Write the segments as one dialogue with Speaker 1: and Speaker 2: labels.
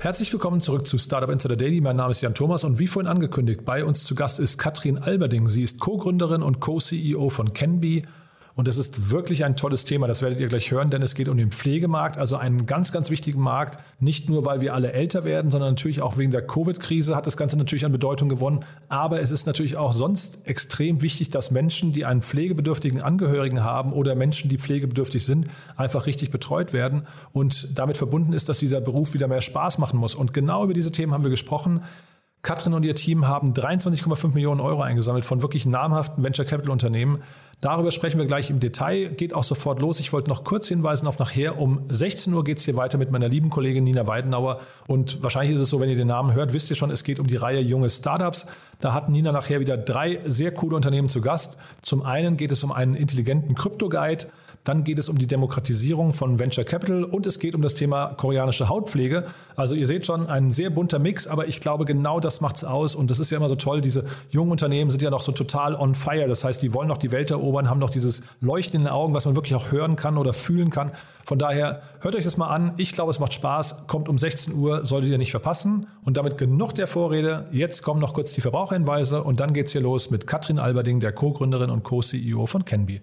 Speaker 1: Herzlich willkommen zurück zu Startup Insider Daily. Mein Name ist Jan Thomas und wie vorhin angekündigt, bei uns zu Gast ist Katrin Alberding. Sie ist Co-Gründerin und Co-CEO von Canby und das ist wirklich ein tolles Thema, das werdet ihr gleich hören, denn es geht um den Pflegemarkt, also einen ganz, ganz wichtigen Markt. Nicht nur, weil wir alle älter werden, sondern natürlich auch wegen der Covid-Krise hat das Ganze natürlich an Bedeutung gewonnen. Aber es ist natürlich auch sonst extrem wichtig, dass Menschen, die einen pflegebedürftigen Angehörigen haben oder Menschen, die pflegebedürftig sind, einfach richtig betreut werden. Und damit verbunden ist, dass dieser Beruf wieder mehr Spaß machen muss. Und genau über diese Themen haben wir gesprochen. Katrin und ihr Team haben 23,5 Millionen Euro eingesammelt von wirklich namhaften Venture Capital Unternehmen. Darüber sprechen wir gleich im Detail. Geht auch sofort los. Ich wollte noch kurz hinweisen auf nachher. Um 16 Uhr geht es hier weiter mit meiner lieben Kollegin Nina Weidenauer. Und wahrscheinlich ist es so, wenn ihr den Namen hört, wisst ihr schon, es geht um die Reihe junge Startups. Da hat Nina nachher wieder drei sehr coole Unternehmen zu Gast. Zum einen geht es um einen intelligenten Krypto-Guide. Dann geht es um die Demokratisierung von Venture Capital und es geht um das Thema koreanische Hautpflege. Also ihr seht schon, ein sehr bunter Mix, aber ich glaube, genau das macht es aus. Und das ist ja immer so toll. Diese jungen Unternehmen sind ja noch so total on fire. Das heißt, die wollen noch die Welt erobern, haben noch dieses Leuchten in den Augen, was man wirklich auch hören kann oder fühlen kann. Von daher hört euch das mal an. Ich glaube, es macht Spaß. Kommt um 16 Uhr, solltet ihr nicht verpassen. Und damit genug der Vorrede. Jetzt kommen noch kurz die Verbraucherhinweise und dann geht es hier los mit Katrin Alberding, der Co-Gründerin und Co-CEO von Canby.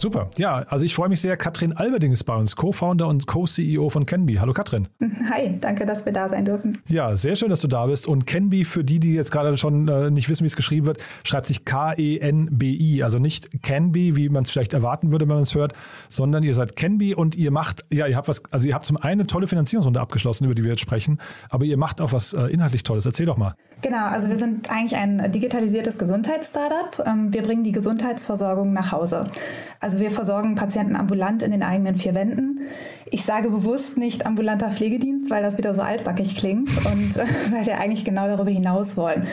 Speaker 1: Super. Ja, also ich freue mich sehr. Katrin Alberding ist bei uns, Co-Founder und Co-CEO von Canby. Hallo Katrin.
Speaker 2: Hi, danke, dass wir da sein dürfen.
Speaker 1: Ja, sehr schön, dass du da bist. Und Canby, für die, die jetzt gerade schon äh, nicht wissen, wie es geschrieben wird, schreibt sich K-E-N-B-I. Also nicht Canby, wie man es vielleicht erwarten würde, wenn man es hört, sondern ihr seid Canby und ihr macht, ja, ihr habt was, also ihr habt zum einen eine tolle Finanzierungsrunde abgeschlossen, über die wir jetzt sprechen, aber ihr macht auch was äh, inhaltlich Tolles. Erzähl doch mal.
Speaker 2: Genau, also wir sind eigentlich ein digitalisiertes Gesundheitsstartup. Ähm, wir bringen die Gesundheitsversorgung nach Hause. Also wir versorgen Patienten ambulant in den eigenen vier Wänden. Ich sage bewusst nicht ambulanter Pflegedienst, weil das wieder so altbackig klingt und äh, weil wir eigentlich genau darüber hinaus wollen.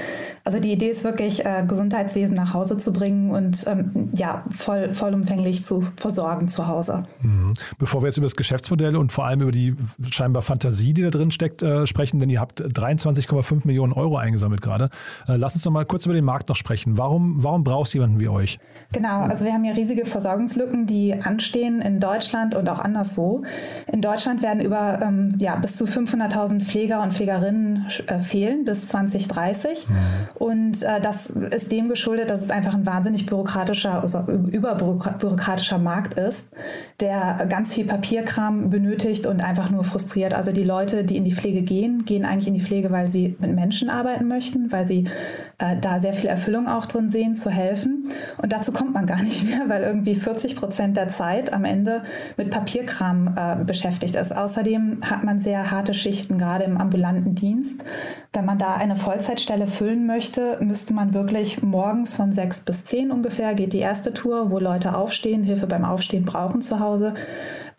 Speaker 2: Also die Idee ist wirklich, äh, Gesundheitswesen nach Hause zu bringen und ähm, ja, voll, vollumfänglich zu versorgen zu Hause.
Speaker 1: Mhm. Bevor wir jetzt über das Geschäftsmodell und vor allem über die scheinbar Fantasie, die da drin steckt, äh, sprechen, denn ihr habt 23,5 Millionen Euro eingesammelt gerade. Äh, lass uns noch mal kurz über den Markt noch sprechen. Warum, warum brauchst du jemanden wie euch?
Speaker 2: Genau, also wir haben ja riesige Versorgungslücken, die anstehen in Deutschland und auch anderswo. In Deutschland werden über ähm, ja, bis zu 500.000 Pfleger und Pflegerinnen äh, fehlen bis 2030. Mhm. Und äh, das ist dem geschuldet, dass es einfach ein wahnsinnig bürokratischer, also überbürokratischer Markt ist, der ganz viel Papierkram benötigt und einfach nur frustriert. Also die Leute, die in die Pflege gehen, gehen eigentlich in die Pflege, weil sie mit Menschen arbeiten möchten, weil sie äh, da sehr viel Erfüllung auch drin sehen, zu helfen. Und dazu kommt man gar nicht mehr, weil irgendwie 40 Prozent der Zeit am Ende mit Papierkram äh, beschäftigt ist. Außerdem hat man sehr harte Schichten, gerade im ambulanten Dienst. Wenn man da eine Vollzeitstelle füllen möchte, müsste man wirklich morgens von sechs bis zehn ungefähr geht die erste Tour, wo Leute aufstehen, Hilfe beim Aufstehen brauchen zu Hause.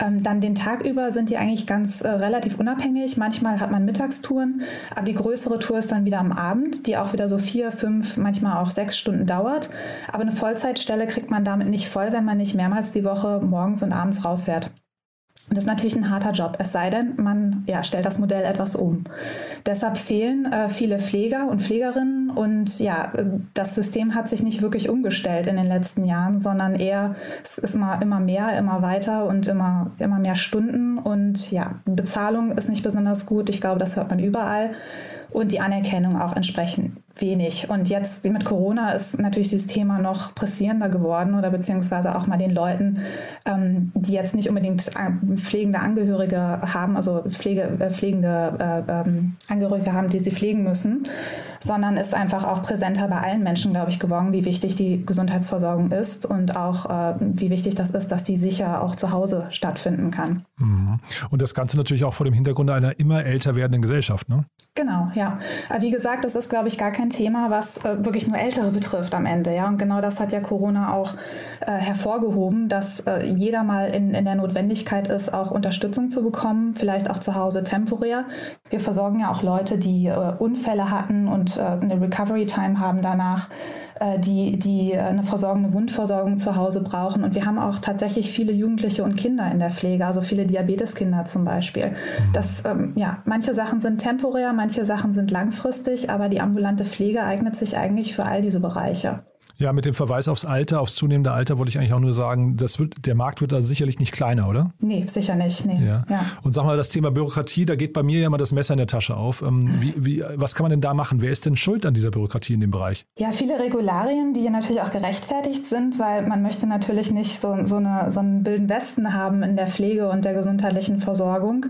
Speaker 2: Ähm, dann den Tag über sind die eigentlich ganz äh, relativ unabhängig. Manchmal hat man Mittagstouren, aber die größere Tour ist dann wieder am Abend, die auch wieder so vier, fünf, manchmal auch sechs Stunden dauert. Aber eine Vollzeitstelle kriegt man damit nicht voll, wenn man nicht mehrmals die Woche morgens und abends rausfährt. Und das ist natürlich ein harter Job, es sei denn, man ja, stellt das Modell etwas um. Deshalb fehlen äh, viele Pfleger und Pflegerinnen und ja, das System hat sich nicht wirklich umgestellt in den letzten Jahren, sondern eher, es ist immer, immer mehr, immer weiter und immer, immer mehr Stunden und ja, Bezahlung ist nicht besonders gut. Ich glaube, das hört man überall und die Anerkennung auch entsprechend wenig. Und jetzt mit Corona ist natürlich dieses Thema noch pressierender geworden oder beziehungsweise auch mal den Leuten, ähm, die jetzt nicht unbedingt äh, pflegende Angehörige haben, also Pflege, äh, pflegende äh, ähm, Angehörige haben, die sie pflegen müssen, sondern ist einfach auch präsenter bei allen Menschen, glaube ich, geworden, wie wichtig die Gesundheitsversorgung ist und auch äh, wie wichtig das ist, dass die sicher auch zu Hause stattfinden kann.
Speaker 1: Mhm. Und das Ganze natürlich auch vor dem Hintergrund einer immer älter werdenden Gesellschaft, ne?
Speaker 2: Genau, ja. Wie gesagt, das ist, glaube ich, gar kein Thema, was äh, wirklich nur Ältere betrifft am Ende. Ja, und genau das hat ja Corona auch äh, hervorgehoben, dass äh, jeder mal in, in der Notwendigkeit ist, auch Unterstützung zu bekommen, vielleicht auch zu Hause temporär. Wir versorgen ja auch Leute, die äh, Unfälle hatten und äh, eine Recovery Time haben danach die, die eine versorgende Wundversorgung zu Hause brauchen. Und wir haben auch tatsächlich viele Jugendliche und Kinder in der Pflege, also viele Diabeteskinder zum Beispiel. Mhm. Das, ähm, ja, manche Sachen sind temporär, manche Sachen sind langfristig, aber die ambulante Pflege eignet sich eigentlich für all diese Bereiche.
Speaker 1: Ja, mit dem Verweis aufs Alter, aufs zunehmende Alter wollte ich eigentlich auch nur sagen, das wird, der Markt wird also sicherlich nicht kleiner, oder?
Speaker 2: Nee, sicher nicht. Nee.
Speaker 1: Ja. ja. Und sag mal, das Thema Bürokratie, da geht bei mir ja mal das Messer in der Tasche auf. Ähm, wie, wie, was kann man denn da machen? Wer ist denn schuld an dieser Bürokratie in dem Bereich?
Speaker 2: Ja, viele Regularien, die natürlich auch gerechtfertigt sind, weil man möchte natürlich nicht so, so, eine, so einen wilden Westen haben in der Pflege und der gesundheitlichen Versorgung.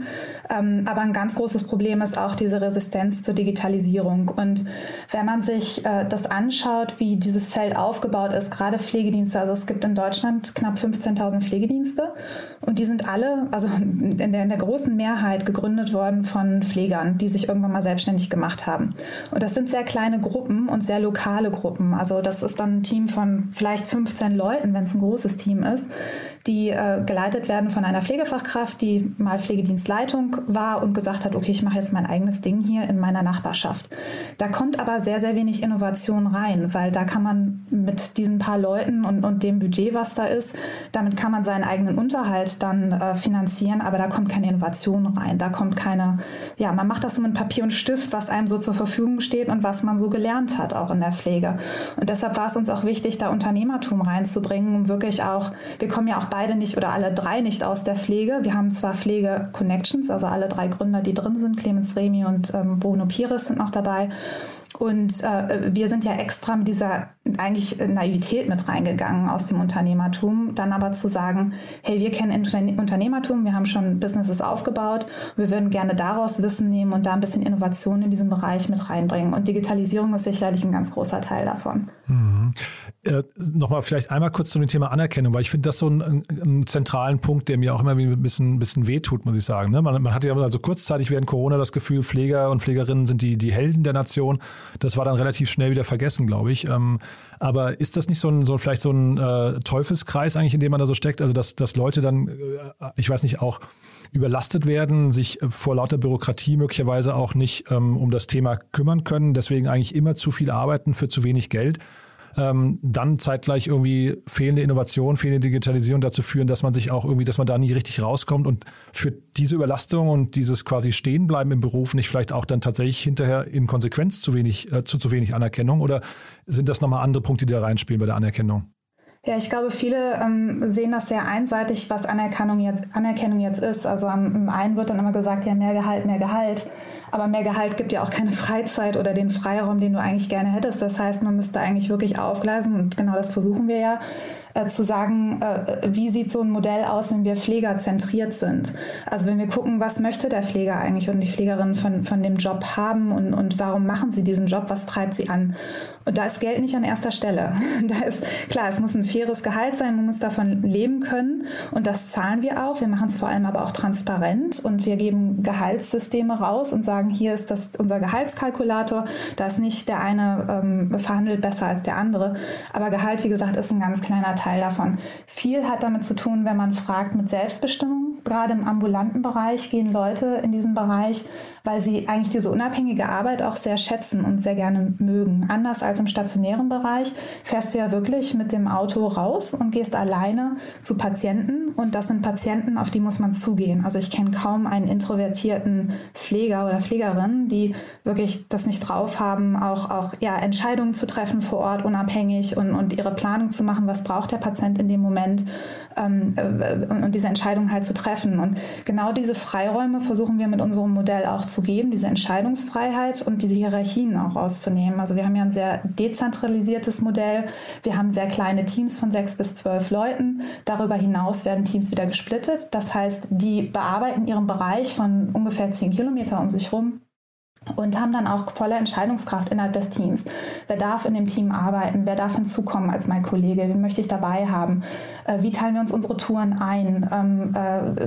Speaker 2: Ähm, aber ein ganz großes Problem ist auch diese Resistenz zur Digitalisierung. Und wenn man sich äh, das anschaut, wie dieses Feld aufgebaut ist, gerade Pflegedienste. Also es gibt in Deutschland knapp 15.000 Pflegedienste und die sind alle, also in der, in der großen Mehrheit gegründet worden von Pflegern, die sich irgendwann mal selbstständig gemacht haben. Und das sind sehr kleine Gruppen und sehr lokale Gruppen. Also das ist dann ein Team von vielleicht 15 Leuten, wenn es ein großes Team ist, die äh, geleitet werden von einer Pflegefachkraft, die mal Pflegedienstleitung war und gesagt hat, okay, ich mache jetzt mein eigenes Ding hier in meiner Nachbarschaft. Da kommt aber sehr, sehr wenig Innovation rein, weil da kann man mit diesen paar Leuten und, und dem Budget, was da ist, damit kann man seinen eigenen Unterhalt dann äh, finanzieren, aber da kommt keine Innovation rein. Da kommt keine, ja, man macht das so mit Papier und Stift, was einem so zur Verfügung steht und was man so gelernt hat, auch in der Pflege. Und deshalb war es uns auch wichtig, da Unternehmertum reinzubringen, um wirklich auch, wir kommen ja auch beide nicht oder alle drei nicht aus der Pflege. Wir haben zwar Pflege Connections, also alle drei Gründer, die drin sind, Clemens Remi und ähm, Bruno Pires sind noch dabei. Und äh, wir sind ja extra mit dieser eigentlich Naivität mit reingegangen aus dem Unternehmertum, dann aber zu sagen, hey, wir kennen Unternehmertum, wir haben schon Businesses aufgebaut, wir würden gerne daraus Wissen nehmen und da ein bisschen Innovation in diesem Bereich mit reinbringen. Und Digitalisierung ist sicherlich ein ganz großer Teil davon.
Speaker 1: Mhm. Äh, Nochmal vielleicht einmal kurz zu dem Thema Anerkennung, weil ich finde das so einen, einen, zentralen Punkt, der mir auch immer ein bisschen, bisschen wehtut, muss ich sagen. Ne? Man, man hatte ja also kurzzeitig während Corona das Gefühl, Pfleger und Pflegerinnen sind die, die Helden der Nation. Das war dann relativ schnell wieder vergessen, glaube ich. Ähm, aber ist das nicht so ein, so vielleicht so ein äh, Teufelskreis eigentlich, in dem man da so steckt? Also, dass, dass Leute dann, äh, ich weiß nicht, auch überlastet werden, sich äh, vor lauter Bürokratie möglicherweise auch nicht ähm, um das Thema kümmern können, deswegen eigentlich immer zu viel arbeiten für zu wenig Geld ähm, dann zeitgleich irgendwie fehlende Innovation, fehlende Digitalisierung dazu führen, dass man sich auch irgendwie, dass man da nie richtig rauskommt und für diese Überlastung und dieses quasi Stehenbleiben im Beruf nicht vielleicht auch dann tatsächlich hinterher in Konsequenz zu wenig, äh, zu zu wenig Anerkennung oder sind das nochmal andere Punkte, die da reinspielen bei der Anerkennung?
Speaker 2: Ja, ich glaube, viele ähm, sehen das sehr einseitig, was Anerkennung jetzt, Anerkennung jetzt ist. Also am einen wird dann immer gesagt, ja, mehr Gehalt, mehr Gehalt. Aber mehr Gehalt gibt ja auch keine Freizeit oder den Freiraum, den du eigentlich gerne hättest. Das heißt, man müsste eigentlich wirklich aufgleisen und genau das versuchen wir ja, äh, zu sagen, äh, wie sieht so ein Modell aus, wenn wir pflegerzentriert sind. Also wenn wir gucken, was möchte der Pfleger eigentlich und die Pflegerin von, von dem Job haben und, und warum machen sie diesen Job, was treibt sie an. Und da ist Geld nicht an erster Stelle. Da ist klar, es muss ein faires Gehalt sein, man muss davon leben können und das zahlen wir auch. Wir machen es vor allem aber auch transparent und wir geben Gehaltssysteme raus und sagen, hier ist das unser Gehaltskalkulator. Da ist nicht der eine ähm, verhandelt besser als der andere, aber Gehalt, wie gesagt, ist ein ganz kleiner Teil davon. Viel hat damit zu tun, wenn man fragt mit Selbstbestimmung gerade im ambulanten Bereich gehen Leute in diesen Bereich, weil sie eigentlich diese unabhängige Arbeit auch sehr schätzen und sehr gerne mögen. Anders als im stationären Bereich fährst du ja wirklich mit dem Auto raus und gehst alleine zu Patienten und das sind Patienten, auf die muss man zugehen. Also ich kenne kaum einen introvertierten Pfleger oder Pflegerin, die wirklich das nicht drauf haben, auch, auch ja, Entscheidungen zu treffen vor Ort, unabhängig und, und ihre Planung zu machen, was braucht der Patient in dem Moment ähm, äh, und, und diese Entscheidung halt zu treffen. Und genau diese Freiräume versuchen wir mit unserem Modell auch zu geben, diese Entscheidungsfreiheit und diese Hierarchien auch rauszunehmen. Also wir haben ja ein sehr dezentralisiertes Modell. Wir haben sehr kleine Teams von sechs bis zwölf Leuten. Darüber hinaus werden Teams wieder gesplittet. Das heißt, die bearbeiten ihren Bereich von ungefähr zehn Kilometer um sich rum album und haben dann auch volle Entscheidungskraft innerhalb des Teams. Wer darf in dem Team arbeiten? Wer darf hinzukommen als mein Kollege? Wen möchte ich dabei haben? Äh, wie teilen wir uns unsere Touren ein? Ähm, äh,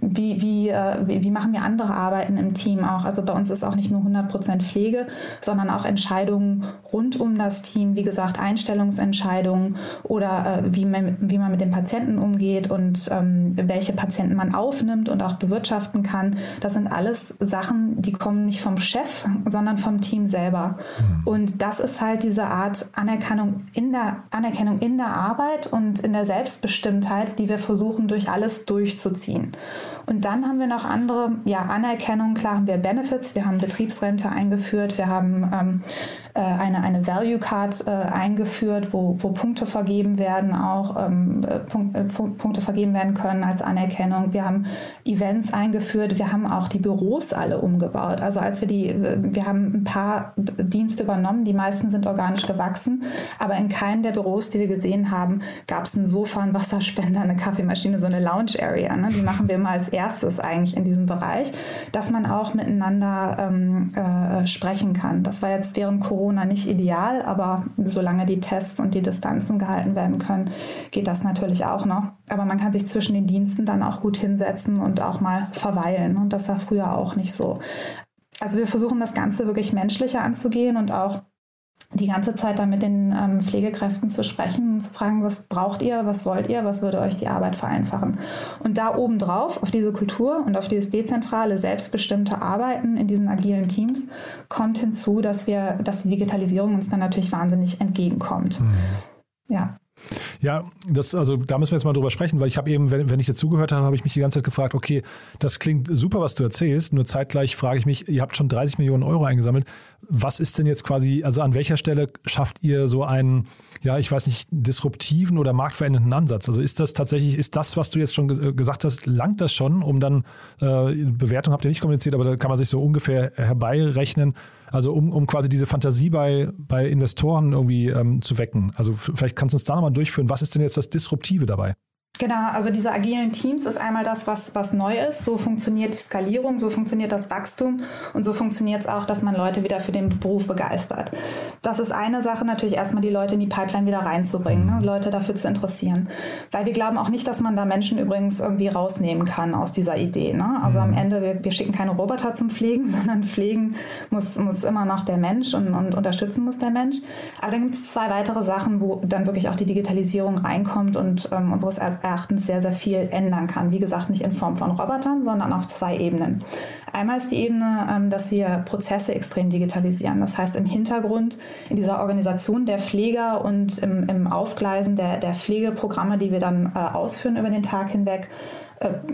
Speaker 2: wie, wie, äh, wie, machen wir andere Arbeiten im Team auch? Also bei uns ist auch nicht nur 100% Pflege, sondern auch Entscheidungen rund um das Team. Wie gesagt, Einstellungsentscheidungen oder wie, man, wie man mit den Patienten umgeht und ähm, welche Patienten man aufnimmt und auch bewirtschaften kann. Das sind alles Sachen, die kommen nicht vom Chef, sondern vom Team selber. Mhm. Und das ist halt diese Art Anerkennung in der Anerkennung in der Arbeit und in der Selbstbestimmtheit, die wir versuchen durch alles durchzuziehen. Und dann haben wir noch andere ja, Anerkennung. Klar haben wir Benefits, wir haben Betriebsrente eingeführt, wir haben ähm, äh, eine, eine Value Card äh, eingeführt, wo, wo Punkte vergeben werden, auch ähm, äh, Punkt, äh, Punkte vergeben werden können als Anerkennung. Wir haben Events eingeführt, wir haben auch die Büros alle umgebaut. Also als wir die, wir haben ein paar Dienste übernommen, die meisten sind organisch gewachsen, aber in keinem der Büros, die wir gesehen haben, gab es ein Sofa, ein Wasserspender, eine Kaffeemaschine, so eine Lounge Area. Ne? Die machen wir immer als erstes eigentlich in diesem Bereich, dass man auch miteinander ähm, äh, sprechen kann. Das war jetzt während Corona nicht ideal, aber solange die Tests und die Distanzen gehalten werden können, geht das natürlich auch noch. Aber man kann sich zwischen den Diensten dann auch gut hinsetzen und auch mal verweilen. Und das war früher auch nicht so. Also wir versuchen das Ganze wirklich menschlicher anzugehen und auch die ganze Zeit dann mit den ähm, Pflegekräften zu sprechen und zu fragen, was braucht ihr, was wollt ihr, was würde euch die Arbeit vereinfachen. Und da obendrauf, auf diese Kultur und auf dieses dezentrale, selbstbestimmte Arbeiten in diesen agilen Teams, kommt hinzu, dass wir, dass die Digitalisierung uns dann natürlich wahnsinnig entgegenkommt. Mhm.
Speaker 1: Ja. Ja, das, also da müssen wir jetzt mal drüber sprechen, weil ich habe eben, wenn, wenn ich dir zugehört habe, habe ich mich die ganze Zeit gefragt, okay, das klingt super, was du erzählst, nur zeitgleich frage ich mich, ihr habt schon 30 Millionen Euro eingesammelt. Was ist denn jetzt quasi, also an welcher Stelle schafft ihr so einen, ja, ich weiß nicht, disruptiven oder marktverändernden Ansatz? Also ist das tatsächlich, ist das, was du jetzt schon gesagt hast, langt das schon, um dann, äh, Bewertung habt ihr nicht kommuniziert, aber da kann man sich so ungefähr herbeirechnen, also um, um quasi diese Fantasie bei, bei Investoren irgendwie ähm, zu wecken. Also vielleicht kannst du uns da nochmal durchführen. Was ist denn jetzt das Disruptive dabei?
Speaker 2: Genau, also diese agilen Teams ist einmal das, was, was neu ist. So funktioniert die Skalierung, so funktioniert das Wachstum und so funktioniert es auch, dass man Leute wieder für den Beruf begeistert. Das ist eine Sache, natürlich erstmal die Leute in die Pipeline wieder reinzubringen, ne? Leute dafür zu interessieren. Weil wir glauben auch nicht, dass man da Menschen übrigens irgendwie rausnehmen kann aus dieser Idee. Ne? Also am Ende, wir, wir schicken keine Roboter zum Pflegen, sondern Pflegen muss, muss immer noch der Mensch und, und unterstützen muss der Mensch. Aber dann gibt es zwei weitere Sachen, wo dann wirklich auch die Digitalisierung reinkommt und ähm, unseres Erachtens sehr, sehr viel ändern kann. Wie gesagt, nicht in Form von Robotern, sondern auf zwei Ebenen. Einmal ist die Ebene, ähm, dass wir Prozesse extrem digitalisieren. Das heißt, im Hintergrund, in dieser Organisation der Pfleger und im, im Aufgleisen der, der Pflegeprogramme, die wir dann äh, ausführen über den Tag hinweg,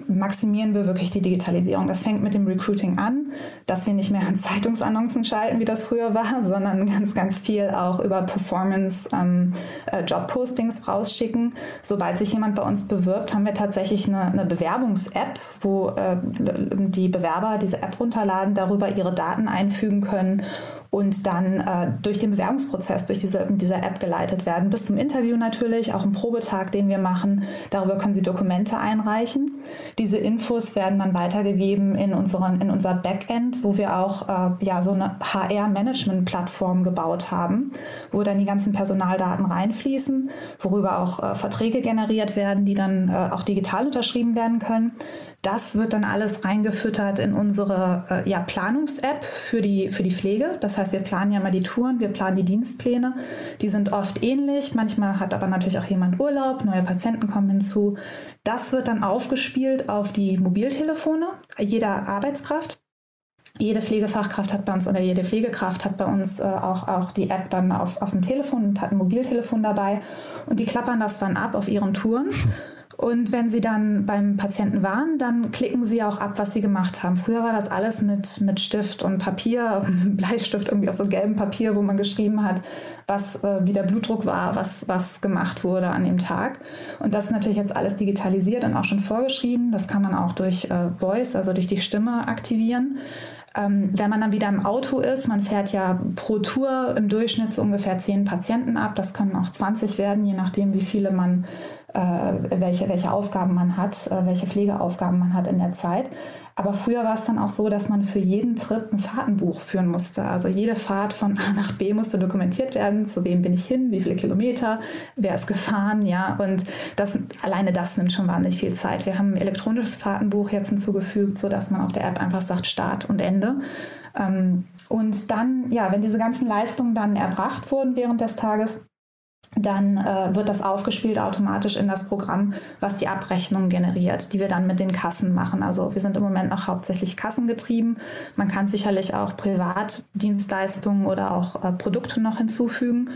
Speaker 2: maximieren wir wirklich die Digitalisierung. Das fängt mit dem Recruiting an, dass wir nicht mehr an Zeitungsannoncen schalten, wie das früher war, sondern ganz, ganz viel auch über Performance ähm, äh, Jobpostings rausschicken. Sobald sich jemand bei uns bewirbt, haben wir tatsächlich eine, eine Bewerbungs-App, wo äh, die Bewerber diese App runterladen, darüber ihre Daten einfügen können und dann äh, durch den Bewerbungsprozess, durch diese, diese App geleitet werden, bis zum Interview natürlich, auch im Probetag, den wir machen. Darüber können Sie Dokumente einreichen. Diese Infos werden dann weitergegeben in, unseren, in unser Backend, wo wir auch äh, ja, so eine HR-Management-Plattform gebaut haben, wo dann die ganzen Personaldaten reinfließen, worüber auch äh, Verträge generiert werden, die dann äh, auch digital unterschrieben werden können. Das wird dann alles reingefüttert in unsere äh, ja, Planungs-App für die, für die Pflege. Das heißt, wir planen ja mal die Touren, wir planen die Dienstpläne. Die sind oft ähnlich. Manchmal hat aber natürlich auch jemand Urlaub, neue Patienten kommen hinzu. Das wird dann aufgespielt auf die Mobiltelefone jeder Arbeitskraft. Jede Pflegefachkraft hat bei uns oder jede Pflegekraft hat bei uns äh, auch, auch die App dann auf, auf dem Telefon und hat ein Mobiltelefon dabei. Und die klappern das dann ab auf ihren Touren. Und wenn Sie dann beim Patienten waren, dann klicken Sie auch ab, was Sie gemacht haben. Früher war das alles mit, mit Stift und Papier, Bleistift irgendwie auf so gelbem Papier, wo man geschrieben hat, was äh, wie der Blutdruck war, was, was gemacht wurde an dem Tag. Und das ist natürlich jetzt alles digitalisiert und auch schon vorgeschrieben. Das kann man auch durch äh, Voice, also durch die Stimme aktivieren. Ähm, wenn man dann wieder im Auto ist, man fährt ja pro Tour im Durchschnitt so ungefähr zehn Patienten ab. Das können auch 20 werden, je nachdem, wie viele man, welche, welche Aufgaben man hat, äh, welche Pflegeaufgaben man hat in der Zeit. Aber früher war es dann auch so, dass man für jeden Trip ein Fahrtenbuch führen musste. Also jede Fahrt von A nach B musste dokumentiert werden. Zu wem bin ich hin? Wie viele Kilometer? Wer ist gefahren? Ja, und das, alleine das nimmt schon wahnsinnig viel Zeit. Wir haben ein elektronisches Fahrtenbuch jetzt hinzugefügt, sodass man auf der App einfach sagt Start und Ende. Ähm, und dann, ja, wenn diese ganzen Leistungen dann erbracht wurden während des Tages, dann äh, wird das aufgespielt automatisch in das Programm, was die Abrechnung generiert, die wir dann mit den Kassen machen. Also wir sind im Moment noch hauptsächlich kassengetrieben. Man kann sicherlich auch Privatdienstleistungen oder auch äh, Produkte noch hinzufügen.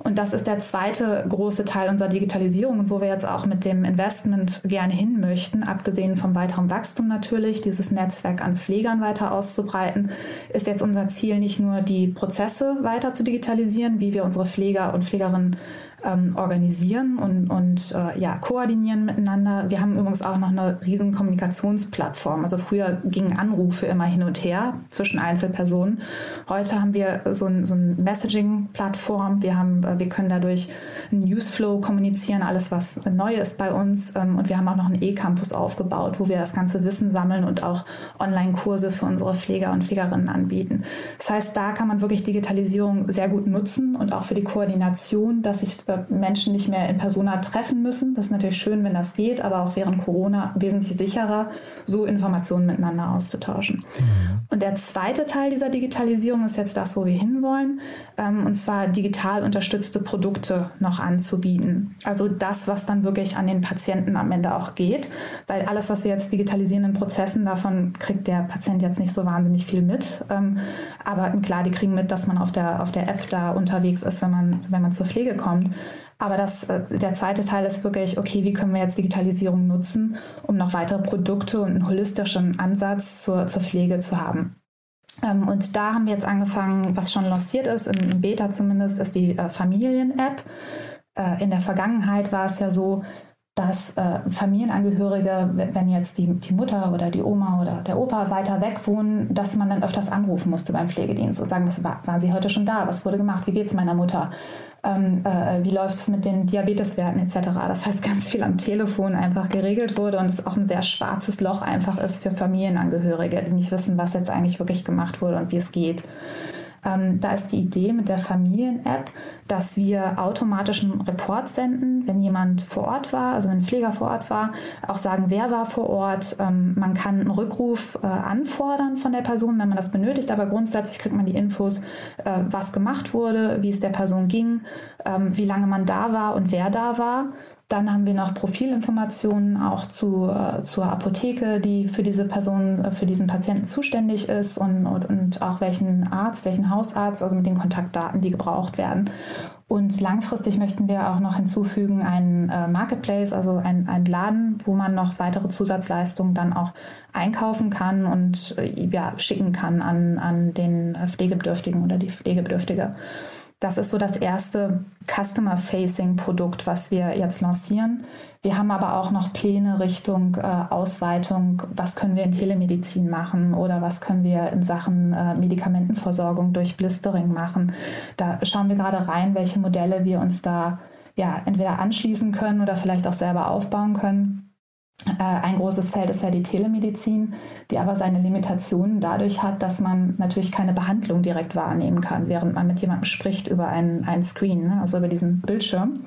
Speaker 2: Und das ist der zweite große Teil unserer Digitalisierung wo wir jetzt auch mit dem Investment gerne hin möchten, abgesehen vom weiteren Wachstum natürlich, dieses Netzwerk an Pflegern weiter auszubreiten, ist jetzt unser Ziel nicht nur die Prozesse weiter zu digitalisieren, wie wir unsere Pfleger und Pflegerinnen ähm, organisieren und, und äh, ja, koordinieren miteinander. Wir haben übrigens auch noch eine riesen Kommunikationsplattform. Also früher gingen Anrufe immer hin und her zwischen Einzelpersonen. Heute haben wir so ein, so ein Messaging-Plattform. Wir äh, wir können dadurch einen Newsflow kommunizieren, alles was neu ist bei uns. Ähm, und wir haben auch noch einen E-Campus aufgebaut, wo wir das ganze Wissen sammeln und auch Online-Kurse für unsere Pfleger und Pflegerinnen anbieten. Das heißt, da kann man wirklich Digitalisierung sehr gut nutzen und auch für die Koordination, dass ich Menschen nicht mehr in Persona treffen müssen. Das ist natürlich schön, wenn das geht, aber auch während Corona wesentlich sicherer, so Informationen miteinander auszutauschen. Mhm. Und der zweite Teil dieser Digitalisierung ist jetzt das, wo wir hinwollen, ähm, und zwar digital unterstützte Produkte noch anzubieten. Also das, was dann wirklich an den Patienten am Ende auch geht, weil alles, was wir jetzt digitalisieren in Prozessen, davon kriegt der Patient jetzt nicht so wahnsinnig viel mit. Ähm, aber klar, die kriegen mit, dass man auf der, auf der App da unterwegs ist, wenn man, wenn man zur Pflege kommt. Aber das, äh, der zweite Teil ist wirklich, okay, wie können wir jetzt Digitalisierung nutzen, um noch weitere Produkte und einen holistischen Ansatz zur, zur Pflege zu haben. Ähm, und da haben wir jetzt angefangen, was schon lanciert ist, im Beta zumindest, ist die äh, Familien-App. Äh, in der Vergangenheit war es ja so, dass äh, Familienangehörige, wenn jetzt die, die Mutter oder die Oma oder der Opa weiter weg wohnen, dass man dann öfters anrufen musste beim Pflegedienst und sagen musste, war, waren Sie heute schon da? Was wurde gemacht? Wie geht es meiner Mutter? Ähm, äh, wie läuft es mit den Diabeteswerten etc.? Das heißt, ganz viel am Telefon einfach geregelt wurde und es auch ein sehr schwarzes Loch einfach ist für Familienangehörige, die nicht wissen, was jetzt eigentlich wirklich gemacht wurde und wie es geht. Ähm, da ist die Idee mit der Familien-App, dass wir automatisch einen Report senden, wenn jemand vor Ort war, also wenn ein Pfleger vor Ort war, auch sagen, wer war vor Ort. Ähm, man kann einen Rückruf äh, anfordern von der Person, wenn man das benötigt, aber grundsätzlich kriegt man die Infos, äh, was gemacht wurde, wie es der Person ging, ähm, wie lange man da war und wer da war. Dann haben wir noch Profilinformationen auch zu, äh, zur Apotheke, die für diese Person, äh, für diesen Patienten zuständig ist und, und, und, auch welchen Arzt, welchen Hausarzt, also mit den Kontaktdaten, die gebraucht werden. Und langfristig möchten wir auch noch hinzufügen einen äh, Marketplace, also ein, ein Laden, wo man noch weitere Zusatzleistungen dann auch einkaufen kann und äh, ja, schicken kann an, an den Pflegebedürftigen oder die Pflegebedürftige. Das ist so das erste Customer-Facing-Produkt, was wir jetzt lancieren. Wir haben aber auch noch Pläne Richtung äh, Ausweitung. Was können wir in Telemedizin machen oder was können wir in Sachen äh, Medikamentenversorgung durch Blistering machen? Da schauen wir gerade rein, welche Modelle wir uns da ja entweder anschließen können oder vielleicht auch selber aufbauen können. Äh, ein großes Feld ist ja die Telemedizin, die aber seine Limitationen dadurch hat, dass man natürlich keine Behandlung direkt wahrnehmen kann, während man mit jemandem spricht über einen, einen Screen, ne, also über diesen Bildschirm.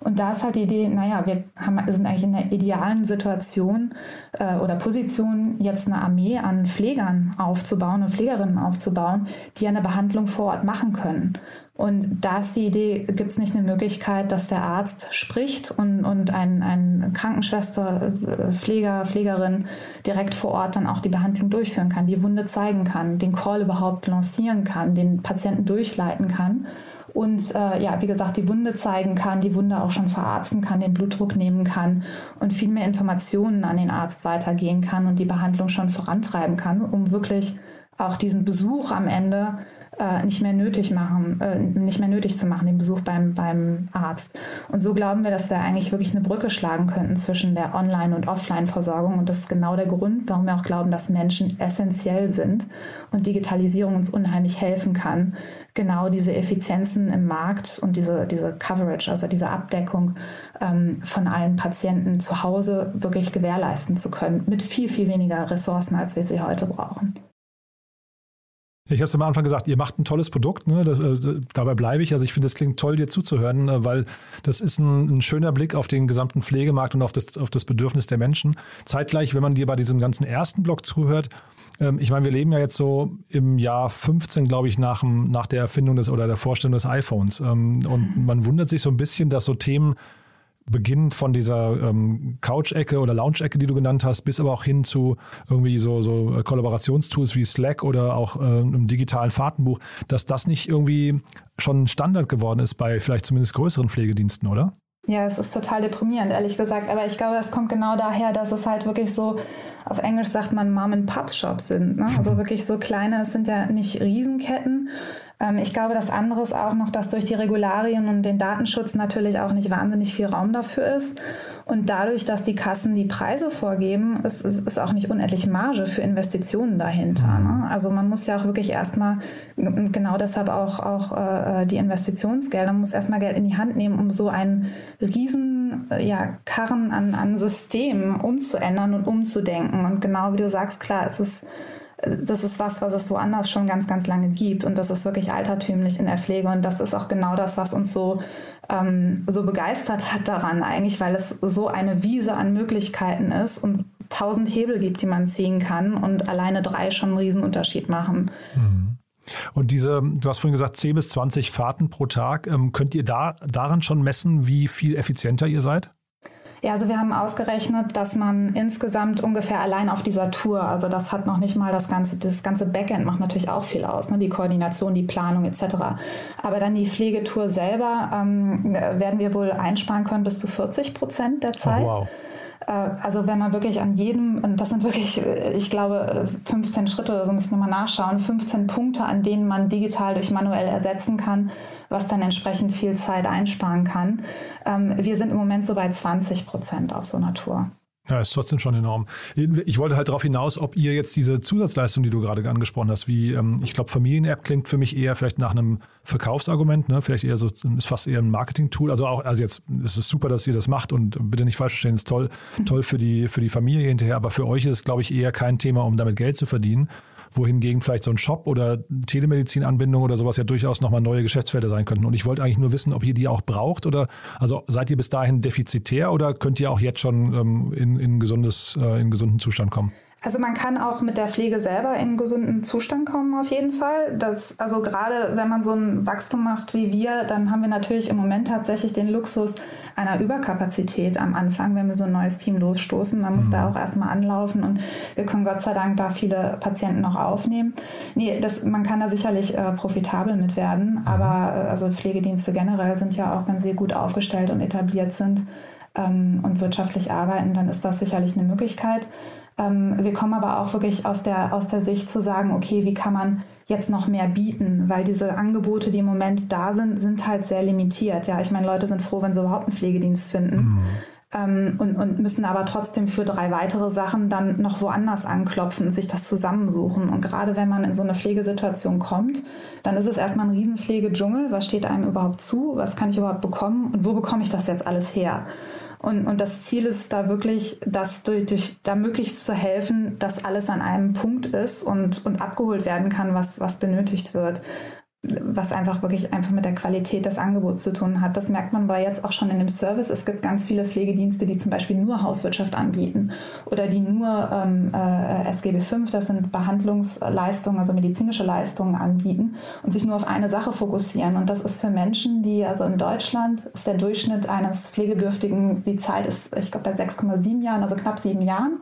Speaker 2: Und da ist halt die Idee, naja, wir haben, sind eigentlich in der idealen Situation äh, oder Position, jetzt eine Armee an Pflegern aufzubauen und Pflegerinnen aufzubauen, die eine Behandlung vor Ort machen können. Und da ist die Idee, gibt es nicht eine Möglichkeit, dass der Arzt spricht und, und ein, ein Krankenschwester, äh, Pfleger, Pflegerin direkt vor Ort dann auch die Behandlung durchführen kann, die Wunde zeigen kann, den Call überhaupt lancieren kann, den Patienten durchleiten kann und äh, ja, wie gesagt, die Wunde zeigen kann, die Wunde auch schon verarzten kann, den Blutdruck nehmen kann und viel mehr Informationen an den Arzt weitergehen kann und die Behandlung schon vorantreiben kann, um wirklich auch diesen Besuch am Ende äh, nicht mehr nötig machen, äh, nicht mehr nötig zu machen, den Besuch beim, beim Arzt. Und so glauben wir, dass wir eigentlich wirklich eine Brücke schlagen könnten zwischen der Online- und Offline-Versorgung. Und das ist genau der Grund, warum wir auch glauben, dass Menschen essentiell sind und Digitalisierung uns unheimlich helfen kann, genau diese Effizienzen im Markt und diese, diese Coverage, also diese Abdeckung ähm, von allen Patienten zu Hause wirklich gewährleisten zu können, mit viel, viel weniger Ressourcen, als wir sie heute brauchen.
Speaker 1: Ich habe es am Anfang gesagt, ihr macht ein tolles Produkt, ne? das, äh, dabei bleibe ich. Also ich finde, es klingt toll, dir zuzuhören, äh, weil das ist ein, ein, schöner Blick auf den gesamten Pflegemarkt und auf das, auf das Bedürfnis der Menschen. Zeitgleich, wenn man dir bei diesem ganzen ersten Blog zuhört, ähm, ich meine, wir leben ja jetzt so im Jahr 15, glaube ich, nach, nach der Erfindung des oder der Vorstellung des iPhones. Ähm, und man wundert sich so ein bisschen, dass so Themen beginnt von dieser ähm, Couch-Ecke oder Lounge-Ecke, die du genannt hast, bis aber auch hin zu irgendwie so, so Kollaborationstools wie Slack oder auch äh, einem digitalen Fahrtenbuch, dass das nicht irgendwie schon Standard geworden ist bei vielleicht zumindest größeren Pflegediensten, oder?
Speaker 2: Ja, es ist total deprimierend, ehrlich gesagt. Aber ich glaube, es kommt genau daher, dass es halt wirklich so, auf Englisch sagt man Mom-and-Pop-Shops sind. Ne? Also wirklich so kleine, es sind ja nicht Riesenketten, ich glaube, das andere ist auch noch, dass durch die Regularien und den Datenschutz natürlich auch nicht wahnsinnig viel Raum dafür ist. Und dadurch, dass die Kassen die Preise vorgeben, ist, ist, ist auch nicht unendlich Marge für Investitionen dahinter. Ne? Also man muss ja auch wirklich erstmal, genau deshalb auch, auch äh, die Investitionsgelder, man muss erstmal Geld in die Hand nehmen, um so einen riesen äh, ja, Karren an, an Systemen umzuändern und umzudenken. Und genau wie du sagst, klar, es ist das ist was, was es woanders schon ganz, ganz lange gibt. Und das ist wirklich altertümlich in der Pflege. Und das ist auch genau das, was uns so, ähm, so begeistert hat daran eigentlich, weil es so eine Wiese an Möglichkeiten ist und tausend Hebel gibt, die man ziehen kann und alleine drei schon einen Riesenunterschied machen.
Speaker 1: Mhm. Und diese, du hast vorhin gesagt, 10 bis 20 Fahrten pro Tag. Ähm, könnt ihr da daran schon messen, wie viel effizienter ihr seid?
Speaker 2: Ja, also wir haben ausgerechnet, dass man insgesamt ungefähr allein auf dieser Tour, also das hat noch nicht mal das ganze, das ganze Backend macht natürlich auch viel aus, ne? die Koordination, die Planung etc. Aber dann die Pflegetour selber ähm, werden wir wohl einsparen können bis zu 40 Prozent der Zeit. Oh, wow. Äh, also wenn man wirklich an jedem, und das sind wirklich, äh, ich glaube, 15 Schritte oder so müssen wir mal nachschauen, 15 Punkte, an denen man digital durch manuell ersetzen kann, was dann entsprechend viel Zeit einsparen kann. Ähm, wir sind im Moment so bei 20 Prozent auf so einer Tour.
Speaker 1: Ja, ist trotzdem schon enorm. Ich wollte halt darauf hinaus, ob ihr jetzt diese Zusatzleistung, die du gerade angesprochen hast, wie, ähm, ich glaube, Familien-App klingt für mich eher vielleicht nach einem Verkaufsargument, ne? Vielleicht eher so, ist fast eher ein Marketing-Tool. Also auch, also jetzt ist es super, dass ihr das macht und bitte nicht falsch verstehen, ist toll, toll für die, für die Familie hinterher, aber für euch ist es, glaube ich, eher kein Thema, um damit Geld zu verdienen wohingegen vielleicht so ein Shop oder Telemedizinanbindung oder sowas ja durchaus nochmal neue Geschäftsfelder sein könnten. Und ich wollte eigentlich nur wissen, ob ihr die auch braucht oder also seid ihr bis dahin defizitär oder könnt ihr auch jetzt schon ähm, in, in, gesundes, äh, in gesunden Zustand kommen?
Speaker 2: Also man kann auch mit der Pflege selber in gesunden Zustand kommen, auf jeden Fall. Das, also gerade wenn man so ein Wachstum macht wie wir, dann haben wir natürlich im Moment tatsächlich den Luxus einer Überkapazität am Anfang, wenn wir so ein neues Team losstoßen. Man muss mhm. da auch erstmal anlaufen und wir können Gott sei Dank da viele Patienten noch aufnehmen. Nee, das, man kann da sicherlich äh, profitabel mit werden, mhm. aber äh, also Pflegedienste generell sind ja auch, wenn sie gut aufgestellt und etabliert sind, ähm, und wirtschaftlich arbeiten, dann ist das sicherlich eine Möglichkeit. Ähm, wir kommen aber auch wirklich aus der, aus der Sicht zu sagen, okay, wie kann man jetzt noch mehr bieten, weil diese Angebote, die im Moment da sind, sind halt sehr limitiert. Ja, ich meine, Leute sind froh, wenn sie überhaupt einen Pflegedienst finden. Mhm. Ähm, und, und müssen aber trotzdem für drei weitere Sachen dann noch woanders anklopfen und sich das zusammensuchen. Und gerade wenn man in so eine Pflegesituation kommt, dann ist es erstmal ein Riesenpflegedschungel. Was steht einem überhaupt zu? Was kann ich überhaupt bekommen? Und wo bekomme ich das jetzt alles her? Und, und das Ziel ist da wirklich, das durch, durch da möglichst zu helfen, dass alles an einem Punkt ist und, und abgeholt werden kann, was, was benötigt wird. Was einfach wirklich einfach mit der Qualität des Angebots zu tun hat. Das merkt man aber jetzt auch schon in dem Service. Es gibt ganz viele Pflegedienste, die zum Beispiel nur Hauswirtschaft anbieten oder die nur ähm, äh, SGB V, das sind Behandlungsleistungen, also medizinische Leistungen anbieten und sich nur auf eine Sache fokussieren. Und das ist für Menschen, die, also in Deutschland ist der Durchschnitt eines Pflegebedürftigen, die Zeit ist, ich glaube, bei 6,7 Jahren, also knapp sieben Jahren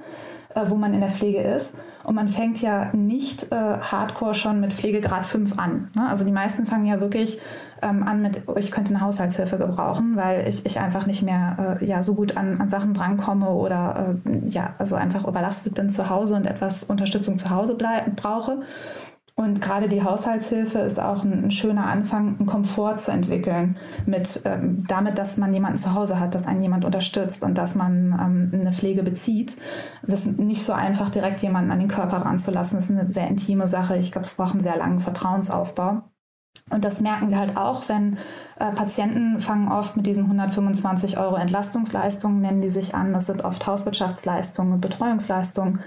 Speaker 2: äh, wo man in der Pflege ist. Und man fängt ja nicht äh, hardcore schon mit Pflegegrad 5 an. Ne? Also die meisten fangen ja wirklich ähm, an mit, oh, ich könnte eine Haushaltshilfe gebrauchen, weil ich, ich einfach nicht mehr äh, ja, so gut an, an Sachen drankomme oder äh, ja, also einfach überlastet bin zu Hause und etwas Unterstützung zu Hause brauche. Und gerade die Haushaltshilfe ist auch ein, schöner Anfang, einen Komfort zu entwickeln, mit ähm, damit, dass man jemanden zu Hause hat, dass einen jemand unterstützt und dass man ähm, eine Pflege bezieht. Das ist nicht so einfach, direkt jemanden an den Körper dran zu lassen. Das ist eine sehr intime Sache. Ich glaube, es braucht einen sehr langen Vertrauensaufbau. Und das merken wir halt auch, wenn äh, Patienten fangen oft mit diesen 125 Euro Entlastungsleistungen, nennen die sich an. Das sind oft Hauswirtschaftsleistungen, Betreuungsleistungen,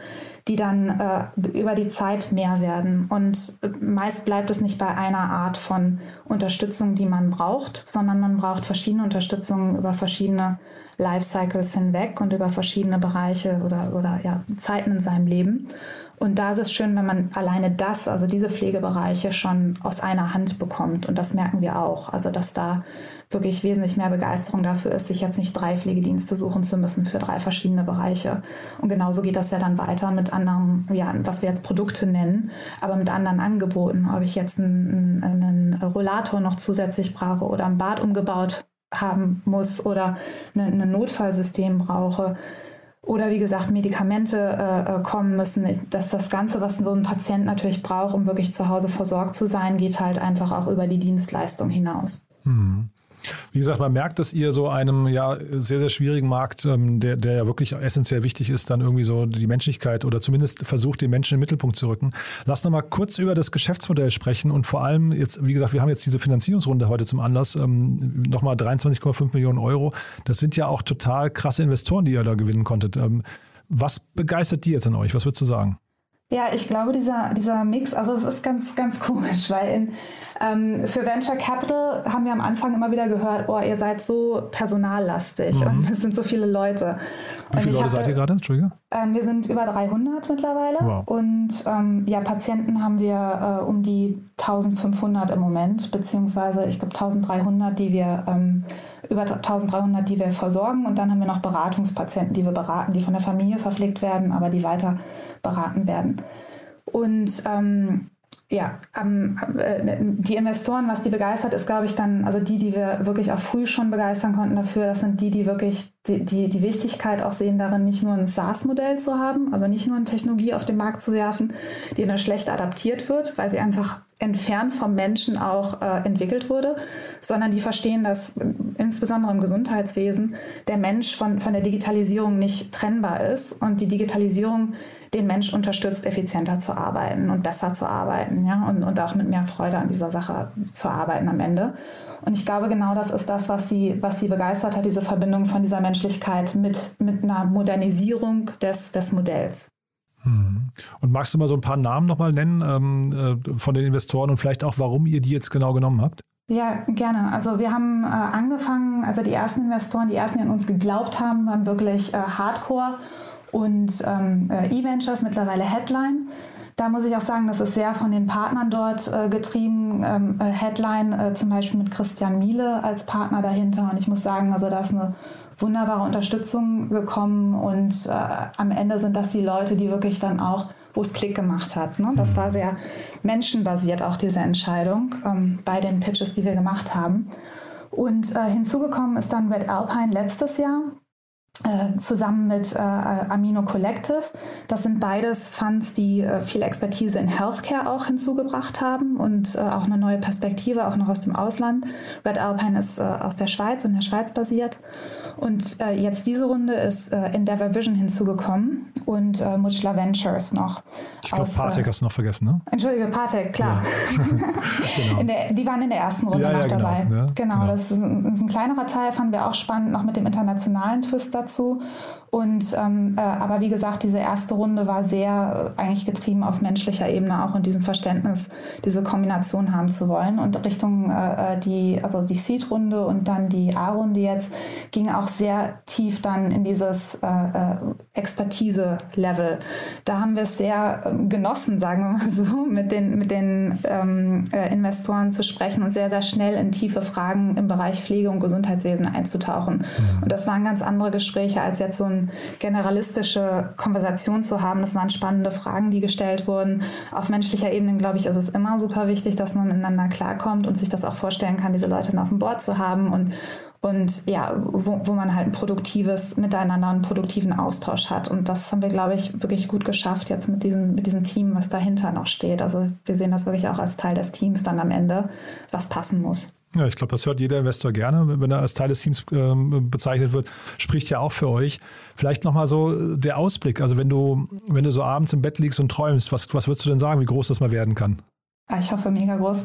Speaker 2: die dann äh, über die Zeit mehr werden. Und meist bleibt es nicht bei einer Art von Unterstützung, die man braucht, sondern man braucht verschiedene Unterstützungen über verschiedene Lifecycles hinweg und über verschiedene Bereiche oder, oder ja, Zeiten in seinem Leben. Und da ist es schön, wenn man alleine das, also diese Pflegebereiche schon aus einer Hand bekommt. Und das merken wir auch. Also, dass da wirklich wesentlich mehr Begeisterung dafür ist, sich jetzt nicht drei Pflegedienste suchen zu müssen für drei verschiedene Bereiche. Und genauso geht das ja dann weiter mit anderen, ja, was wir jetzt Produkte nennen, aber mit anderen Angeboten. Ob ich jetzt einen, einen Rollator noch zusätzlich brauche oder ein Bad umgebaut haben muss oder ein Notfallsystem brauche oder wie gesagt Medikamente äh, äh, kommen müssen. Dass das Ganze, was so ein Patient natürlich braucht, um wirklich zu Hause versorgt zu sein, geht halt einfach auch über die Dienstleistung hinaus.
Speaker 1: Hm. Wie gesagt, man merkt, dass ihr so einem ja sehr, sehr schwierigen Markt, ähm, der, der ja wirklich essentiell wichtig ist, dann irgendwie so die Menschlichkeit oder zumindest versucht, den Menschen in den Mittelpunkt zu rücken. Lass noch mal kurz über das Geschäftsmodell sprechen und vor allem jetzt, wie gesagt, wir haben jetzt diese Finanzierungsrunde heute zum Anlass, ähm, nochmal 23,5 Millionen Euro. Das sind ja auch total krasse Investoren, die ihr da gewinnen konntet. Ähm, was begeistert die jetzt an euch? Was würdest du sagen?
Speaker 2: Ja, ich glaube, dieser, dieser Mix, also es ist ganz, ganz komisch, weil in, ähm, für Venture Capital haben wir am Anfang immer wieder gehört, oh, ihr seid so personallastig mhm. und es sind so viele Leute.
Speaker 1: Wie viele Leute seid ihr gerade? Entschuldige.
Speaker 2: Ähm, wir sind über 300 mittlerweile wow. und ähm, ja, Patienten haben wir äh, um die 1500 im Moment, beziehungsweise ich glaube 1300, die wir ähm, über 1300, die wir versorgen und dann haben wir noch Beratungspatienten, die wir beraten, die von der Familie verpflegt werden, aber die weiter beraten werden. Und ähm, ja, ähm, äh, die Investoren, was die begeistert, ist, glaube ich, dann, also die, die wir wirklich auch früh schon begeistern konnten dafür, das sind die, die wirklich die, die, die Wichtigkeit auch sehen darin, nicht nur ein SaaS-Modell zu haben, also nicht nur eine Technologie auf den Markt zu werfen, die dann schlecht adaptiert wird, weil sie einfach entfernt vom Menschen auch äh, entwickelt wurde, sondern die verstehen, dass äh, insbesondere im Gesundheitswesen der Mensch von, von der Digitalisierung nicht trennbar ist und die Digitalisierung den Mensch unterstützt, effizienter zu arbeiten und besser zu arbeiten, ja, und, und auch mit mehr Freude an dieser Sache zu arbeiten am Ende. Und ich glaube, genau das ist das, was sie, was sie begeistert hat, diese Verbindung von dieser Menschlichkeit mit, mit einer Modernisierung des, des Modells.
Speaker 1: Hm. Und magst du mal so ein paar Namen nochmal nennen ähm, äh, von den Investoren und vielleicht auch, warum ihr die jetzt genau genommen habt?
Speaker 2: Ja, gerne. Also wir haben äh, angefangen, also die ersten Investoren, die ersten, die an uns geglaubt haben, waren wirklich äh, Hardcore und ähm, äh, E-Ventures, mittlerweile Headline. Da muss ich auch sagen, das ist sehr von den Partnern dort äh, getrieben. Ähm, äh, Headline äh, zum Beispiel mit Christian Miele als Partner dahinter. Und ich muss sagen, also da ist eine wunderbare Unterstützung gekommen und äh, am Ende sind das die Leute, die wirklich dann auch, wo es Klick gemacht hat. Ne? Das war sehr menschenbasiert auch diese Entscheidung ähm, bei den Pitches, die wir gemacht haben. Und äh, hinzugekommen ist dann Red Alpine letztes Jahr. Äh, zusammen mit äh, Amino Collective. Das sind beides Funds, die äh, viel Expertise in Healthcare auch hinzugebracht haben und äh, auch eine neue Perspektive, auch noch aus dem Ausland. Red Alpine ist äh, aus der Schweiz, in der Schweiz basiert. Und äh, jetzt diese Runde ist äh, Endeavor Vision hinzugekommen und äh, Mutschler Ventures noch.
Speaker 1: Ich glaube, Partec hast du noch vergessen, ne?
Speaker 2: Entschuldige, Partec, klar. Ja. genau. der, die waren in der ersten Runde ja, noch ja, genau, dabei. Genau, genau, das ist ein, ist ein, kleinerer Teil, fanden wir auch spannend, noch mit dem internationalen Twist dazu. Und ähm, äh, aber wie gesagt, diese erste Runde war sehr äh, eigentlich getrieben auf menschlicher Ebene auch in diesem Verständnis, diese Kombination haben zu wollen. Und Richtung äh, äh die, also die Seed-Runde und dann die A-Runde jetzt ging auch sehr tief dann in dieses äh, äh Expertise-Level. Da haben wir es sehr ähm, genossen, sagen wir mal so, mit den, mit den ähm, Investoren zu sprechen und sehr, sehr schnell in tiefe Fragen im Bereich Pflege und Gesundheitswesen einzutauchen. Mhm. Und das waren ganz andere Gespräche als jetzt so ein generalistische Konversation zu haben. Das waren spannende Fragen, die gestellt wurden. Auf menschlicher Ebene, glaube ich, ist es immer super wichtig, dass man miteinander klarkommt und sich das auch vorstellen kann, diese Leute dann auf dem Board zu haben und und ja, wo, wo man halt ein produktives Miteinander und einen produktiven Austausch hat. Und das haben wir, glaube ich, wirklich gut geschafft jetzt mit diesem, mit diesem Team, was dahinter noch steht. Also wir sehen das wirklich auch als Teil des Teams dann am Ende, was passen muss.
Speaker 1: Ja, ich glaube, das hört jeder Investor gerne, wenn er als Teil des Teams ähm, bezeichnet wird. Spricht ja auch für euch. Vielleicht nochmal so der Ausblick. Also wenn du, wenn du so abends im Bett liegst und träumst, was, was würdest du denn sagen, wie groß das mal werden kann?
Speaker 2: Ah, ich hoffe, mega groß.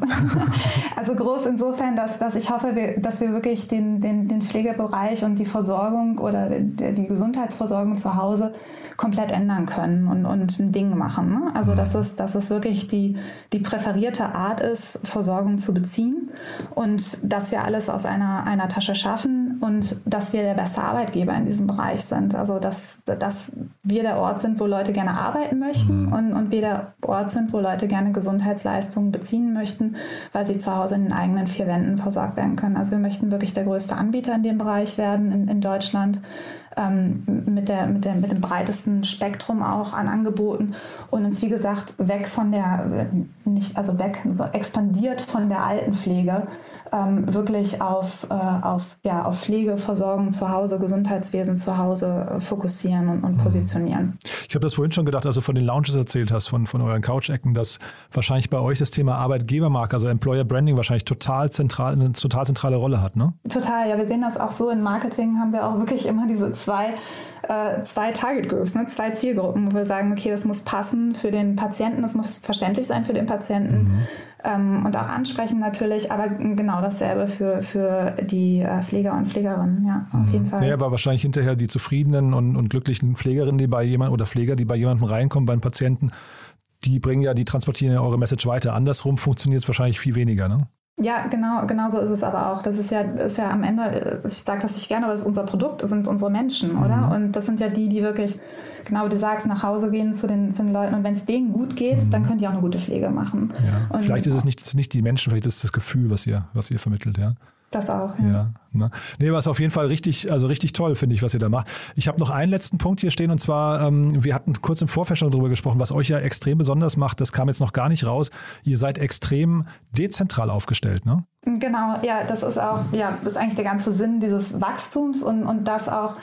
Speaker 2: also groß insofern, dass, dass ich hoffe, dass wir wirklich den, den, den Pflegebereich und die Versorgung oder die Gesundheitsversorgung zu Hause komplett ändern können und, und ein Ding machen. Ne? Also dass mhm. es, dass es wirklich die, die präferierte Art ist, Versorgung zu beziehen und dass wir alles aus einer, einer Tasche schaffen und dass wir der beste Arbeitgeber in diesem Bereich sind. Also dass, dass wir der Ort sind, wo Leute gerne arbeiten möchten mhm. und, und wir der Ort sind, wo Leute gerne Gesundheitsleistungen Leistungen beziehen möchten, weil sie zu Hause in den eigenen vier Wänden versorgt werden können. Also wir möchten wirklich der größte Anbieter in dem Bereich werden in, in Deutschland. Ähm, mit, der, mit, der, mit dem breitesten Spektrum auch an Angeboten und uns, wie gesagt, weg von der, nicht, also weg, so expandiert von der Altenpflege ähm, wirklich auf, äh, auf, ja, auf Pflege, Versorgung zu Hause, Gesundheitswesen zu Hause äh, fokussieren und, und mhm. positionieren.
Speaker 1: Ich habe das vorhin schon gedacht, als du von den Lounges erzählt hast, von, von euren Couch-Ecken, dass wahrscheinlich bei euch das Thema Arbeitgebermarke, also Employer Branding wahrscheinlich total zentral, eine total zentrale Rolle hat, ne?
Speaker 2: Total, ja, wir sehen das auch so. In Marketing haben wir auch wirklich immer diese zwei äh, zwei Target Groups, ne? zwei Zielgruppen, wo wir sagen, okay, das muss passen für den Patienten, das muss verständlich sein für den Patienten mhm. ähm, und auch ansprechen natürlich, aber genau dasselbe für, für die äh, Pfleger und Pflegerinnen, ja, mhm. auf jeden Fall.
Speaker 1: Ja, aber wahrscheinlich hinterher die zufriedenen und, und glücklichen Pflegerinnen, die bei jemandem oder Pfleger, die bei jemandem reinkommen, beim Patienten, die bringen ja, die transportieren ja eure Message weiter. Andersrum funktioniert es wahrscheinlich viel weniger, ne?
Speaker 2: Ja, genau, genau so ist es aber auch. Das ist ja, ist ja am Ende, ich sage das nicht gerne, aber das ist unser Produkt, das sind unsere Menschen, oder? Mhm. Und das sind ja die, die wirklich, genau wie du sagst, nach Hause gehen zu den, zu den Leuten. Und wenn es denen gut geht, mhm. dann können die auch eine gute Pflege machen.
Speaker 1: Ja. vielleicht ist es nicht, nicht die Menschen, vielleicht ist es das Gefühl, was ihr, was ihr vermittelt, ja.
Speaker 2: Das auch, ja.
Speaker 1: ja ne? Nee, was auf jeden Fall richtig, also richtig toll, finde ich, was ihr da macht. Ich habe noch einen letzten Punkt hier stehen und zwar, ähm, wir hatten kurz im Vorfeld schon darüber gesprochen, was euch ja extrem besonders macht, das kam jetzt noch gar nicht raus. Ihr seid extrem dezentral aufgestellt, ne?
Speaker 2: Genau, ja, das ist auch, ja, das ist eigentlich der ganze Sinn dieses Wachstums und, und das auch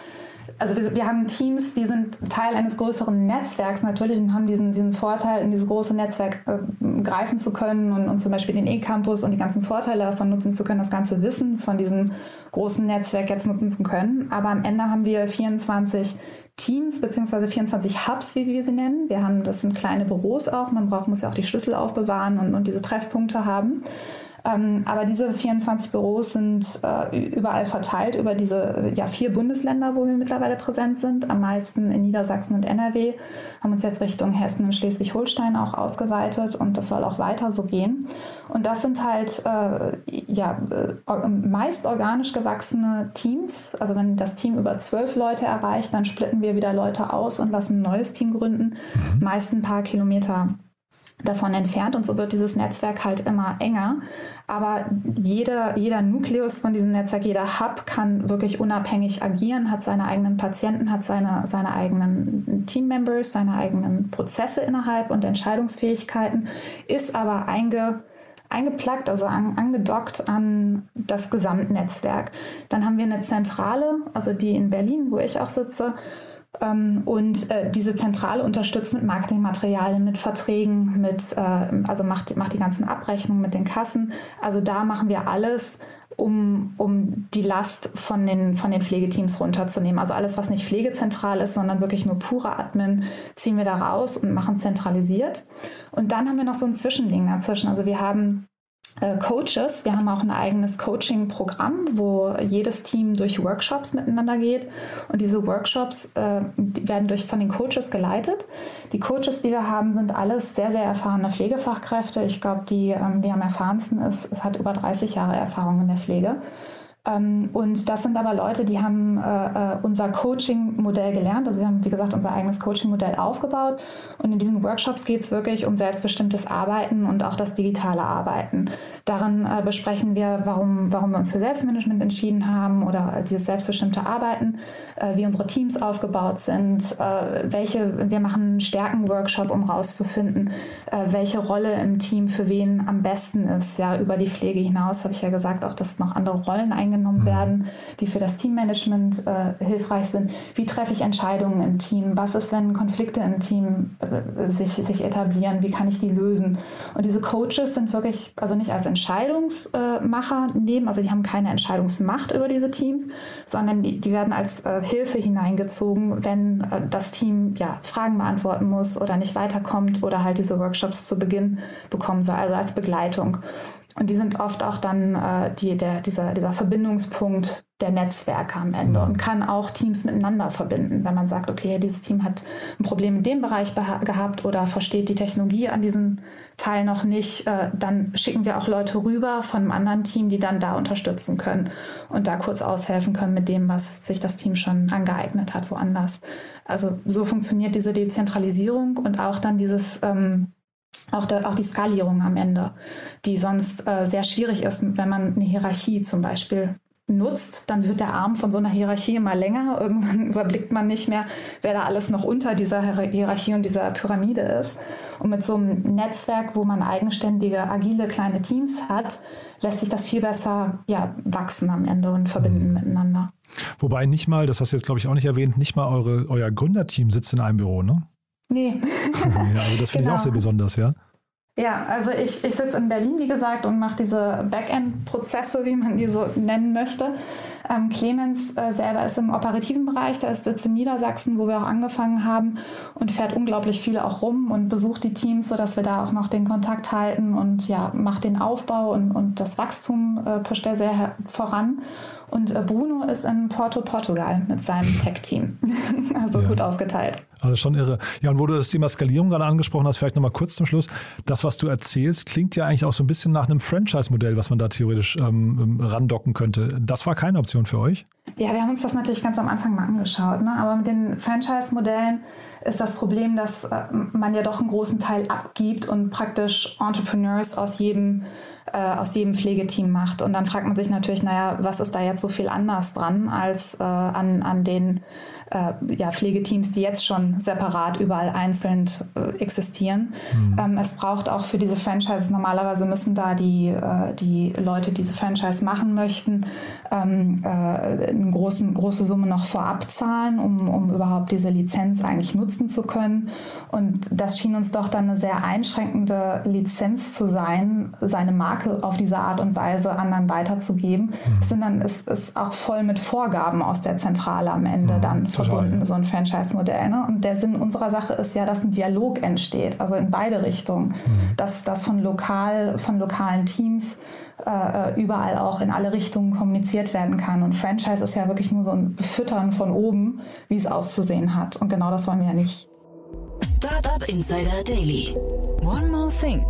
Speaker 2: also wir, wir, haben Teams, die sind Teil eines größeren Netzwerks natürlich und haben diesen, diesen Vorteil, in dieses große Netzwerk äh, greifen zu können und, und zum Beispiel den E-Campus und die ganzen Vorteile davon nutzen zu können, das ganze Wissen von diesem großen Netzwerk jetzt nutzen zu können. Aber am Ende haben wir 24 Teams beziehungsweise 24 Hubs, wie wir sie nennen. Wir haben, das sind kleine Büros auch. Man braucht, muss ja auch die Schlüssel aufbewahren und, und diese Treffpunkte haben. Ähm, aber diese 24 Büros sind äh, überall verteilt über diese ja, vier Bundesländer, wo wir mittlerweile präsent sind. Am meisten in Niedersachsen und NRW. Haben uns jetzt Richtung Hessen und Schleswig-Holstein auch ausgeweitet und das soll auch weiter so gehen. Und das sind halt äh, ja, äh, meist organisch gewachsene Teams. Also wenn das Team über zwölf Leute erreicht, dann splitten wir wieder Leute aus und lassen ein neues Team gründen. Mhm. Meist ein paar Kilometer davon entfernt und so wird dieses Netzwerk halt immer enger. Aber jeder, jeder Nukleus von diesem Netzwerk, jeder Hub kann wirklich unabhängig agieren, hat seine eigenen Patienten, hat seine, seine eigenen Teammembers, seine eigenen Prozesse innerhalb und Entscheidungsfähigkeiten, ist aber einge, eingeplagt, also an, angedockt an das Gesamtnetzwerk. Dann haben wir eine Zentrale, also die in Berlin, wo ich auch sitze, ähm, und äh, diese Zentrale unterstützt mit Marketingmaterialien, mit Verträgen, mit, äh, also macht, macht die ganzen Abrechnungen mit den Kassen. Also da machen wir alles, um, um die Last von den, von den Pflegeteams runterzunehmen. Also alles, was nicht pflegezentral ist, sondern wirklich nur pure Admin, ziehen wir da raus und machen zentralisiert. Und dann haben wir noch so ein Zwischending dazwischen. Also wir haben äh, Coaches. Wir haben auch ein eigenes Coaching-Programm, wo jedes Team durch Workshops miteinander geht. Und diese Workshops äh, die werden durch, von den Coaches geleitet. Die Coaches, die wir haben, sind alles sehr, sehr erfahrene Pflegefachkräfte. Ich glaube, die, ähm, die am erfahrensten ist, es hat über 30 Jahre Erfahrung in der Pflege. Ähm, und das sind aber Leute, die haben äh, äh, unser Coaching-Modell gelernt. Also wir haben, wie gesagt, unser eigenes Coaching-Modell aufgebaut. Und in diesen Workshops geht es wirklich um selbstbestimmtes Arbeiten und auch das digitale Arbeiten. Darin äh, besprechen wir, warum, warum wir uns für Selbstmanagement entschieden haben oder dieses selbstbestimmte Arbeiten, wie unsere Teams aufgebaut sind, welche, wir machen einen Stärken-Workshop, um rauszufinden, welche Rolle im Team für wen am besten ist. Ja, über die Pflege hinaus habe ich ja gesagt, auch dass noch andere Rollen eingegangen eingenommen mhm. werden, die für das Teammanagement äh, hilfreich sind. Wie treffe ich Entscheidungen im Team? Was ist, wenn Konflikte im Team äh, sich, sich etablieren? Wie kann ich die lösen? Und diese Coaches sind wirklich, also nicht als Entscheidungsmacher nehmen, also die haben keine Entscheidungsmacht über diese Teams, sondern die, die werden als äh, Hilfe hineingezogen, wenn äh, das Team ja, Fragen beantworten muss oder nicht weiterkommt oder halt diese Workshops zu Beginn bekommen soll, also als Begleitung. Und die sind oft auch dann äh, die, der, dieser, dieser Verbindungspunkt der Netzwerke am Ende ja. und kann auch Teams miteinander verbinden. Wenn man sagt, okay, dieses Team hat ein Problem in dem Bereich gehabt oder versteht die Technologie an diesem Teil noch nicht, äh, dann schicken wir auch Leute rüber von einem anderen Team, die dann da unterstützen können und da kurz aushelfen können mit dem, was sich das Team schon angeeignet hat, woanders. Also so funktioniert diese Dezentralisierung und auch dann dieses ähm, auch, der, auch die Skalierung am Ende, die sonst äh, sehr schwierig ist, wenn man eine Hierarchie zum Beispiel nutzt, dann wird der Arm von so einer Hierarchie immer länger. Irgendwann überblickt man nicht mehr, wer da alles noch unter dieser Hierarchie und dieser Pyramide ist. Und mit so einem Netzwerk, wo man eigenständige, agile kleine Teams hat, lässt sich das viel besser ja, wachsen am Ende und verbinden mhm. miteinander.
Speaker 1: Wobei nicht mal, das hast du jetzt glaube ich auch nicht erwähnt, nicht mal eure, euer Gründerteam sitzt in einem Büro, ne?
Speaker 2: Nee.
Speaker 1: ja, also das finde genau. ich auch genau. sehr besonders, ja.
Speaker 2: Ja, also ich, ich sitze in Berlin, wie gesagt, und mache diese Backend-Prozesse, wie man die so nennen möchte. Ähm, Clemens äh, selber ist im operativen Bereich, der ist sitzt in Niedersachsen, wo wir auch angefangen haben und fährt unglaublich viel auch rum und besucht die Teams, sodass wir da auch noch den Kontakt halten und ja, macht den Aufbau und, und das Wachstum äh, pusht er sehr voran. Und äh, Bruno ist in Porto, Portugal mit seinem Tech-Team. also ja. gut aufgeteilt.
Speaker 1: Also schon irre. Ja, und wo du das Thema Skalierung gerade angesprochen hast, vielleicht nochmal kurz zum Schluss. Das, was du erzählst, klingt ja eigentlich auch so ein bisschen nach einem Franchise-Modell, was man da theoretisch ähm, randocken könnte. Das war keine Option für euch?
Speaker 2: Ja, wir haben uns das natürlich ganz am Anfang mal angeschaut. Ne? Aber mit den Franchise-Modellen ist das Problem, dass äh, man ja doch einen großen Teil abgibt und praktisch Entrepreneurs aus jedem äh, aus jedem Pflegeteam macht. Und dann fragt man sich natürlich, naja, was ist da jetzt so viel anders dran als äh, an, an den äh, ja, Pflegeteams, die jetzt schon separat überall einzeln äh, existieren. Mhm. Ähm, es braucht auch für diese Franchises, normalerweise müssen da die, die Leute, die diese Franchise machen möchten, ähm, äh, eine großen, große Summe noch vorab zahlen, um, um überhaupt diese Lizenz eigentlich nutzen zu können. Und das schien uns doch dann eine sehr einschränkende Lizenz zu sein, seine Marke auf diese Art und Weise anderen weiterzugeben. Mhm. Dann, es ist auch voll mit Vorgaben aus der Zentrale am Ende mhm. dann verbunden, ja. so ein Franchise-Modell. Ne? Und der Sinn unserer Sache ist ja, dass ein Dialog entsteht, also in beide Richtungen, mhm. dass das von lokal, von lokalen Teams äh, überall auch in alle Richtungen kommuniziert werden kann. Und Franchise ist ja wirklich nur so ein Befüttern von oben, wie es auszusehen hat. Und genau das wollen wir ja nicht.
Speaker 3: Startup Insider Daily. One more thing.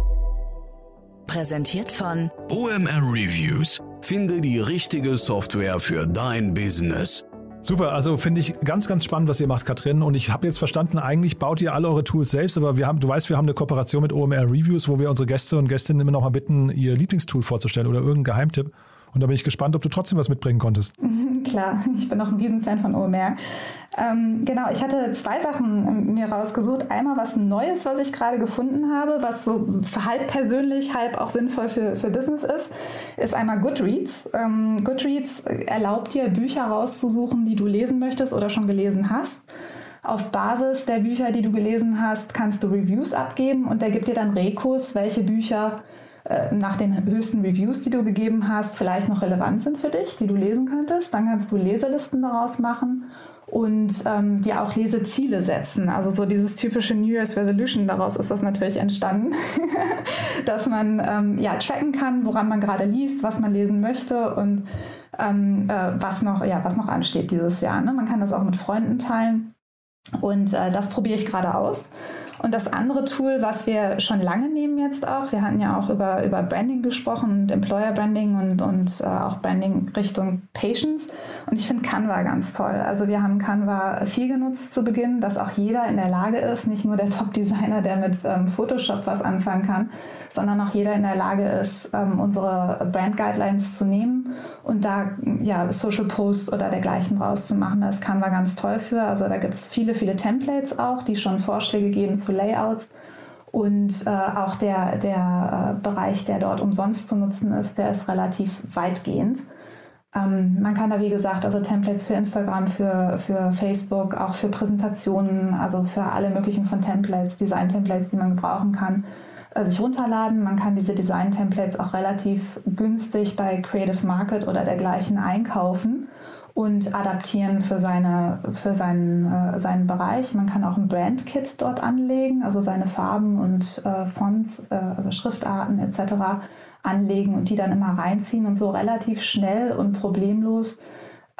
Speaker 3: Präsentiert von
Speaker 4: OMR Reviews. Finde die richtige Software für dein Business.
Speaker 1: Super, also finde ich ganz, ganz spannend, was ihr macht, Katrin. Und ich habe jetzt verstanden, eigentlich baut ihr alle eure Tools selbst, aber wir haben, du weißt, wir haben eine Kooperation mit OMR Reviews, wo wir unsere Gäste und Gästinnen immer noch mal bitten, ihr Lieblingstool vorzustellen oder irgendeinen Geheimtipp. Und da bin ich gespannt, ob du trotzdem was mitbringen konntest.
Speaker 2: Klar, ich bin auch ein Riesenfan von OMR. Ähm, genau, ich hatte zwei Sachen mir rausgesucht. Einmal was Neues, was ich gerade gefunden habe, was so halb persönlich, halb auch sinnvoll für, für Business ist, ist einmal Goodreads. Ähm, Goodreads erlaubt dir, Bücher rauszusuchen, die du lesen möchtest oder schon gelesen hast. Auf Basis der Bücher, die du gelesen hast, kannst du Reviews abgeben und der gibt dir dann Rekurs, welche Bücher nach den höchsten Reviews, die du gegeben hast, vielleicht noch relevant sind für dich, die du lesen könntest. Dann kannst du Leselisten daraus machen und ähm, dir auch Leseziele setzen. Also so dieses typische New Year's Resolution, daraus ist das natürlich entstanden, dass man ähm, ja tracken kann, woran man gerade liest, was man lesen möchte und ähm, äh, was, noch, ja, was noch ansteht dieses Jahr. Ne? Man kann das auch mit Freunden teilen. Und äh, das probiere ich gerade aus. Und das andere Tool, was wir schon lange nehmen jetzt auch, wir hatten ja auch über, über Branding gesprochen und Employer Branding und, und äh, auch Branding Richtung Patients. Und ich finde Canva ganz toll. Also wir haben Canva viel genutzt zu Beginn, dass auch jeder in der Lage ist, nicht nur der Top-Designer, der mit ähm, Photoshop was anfangen kann, sondern auch jeder in der Lage ist, ähm, unsere Brand Guidelines zu nehmen und da ja, Social Posts oder dergleichen rauszumachen. Da ist Canva ganz toll für. Also da gibt es viele, viele Templates auch, die schon Vorschläge geben zu Layouts. Und äh, auch der, der äh, Bereich, der dort umsonst zu nutzen ist, der ist relativ weitgehend. Ähm, man kann da, wie gesagt, also Templates für Instagram, für, für Facebook, auch für Präsentationen, also für alle möglichen von Templates, Design-Templates, die man gebrauchen kann, sich runterladen. Man kann diese Design-Templates auch relativ günstig bei Creative Market oder dergleichen einkaufen und adaptieren für, seine, für seinen, äh, seinen Bereich. Man kann auch ein Brand-Kit dort anlegen, also seine Farben und äh, Fonts, äh, also Schriftarten etc. anlegen und die dann immer reinziehen und so relativ schnell und problemlos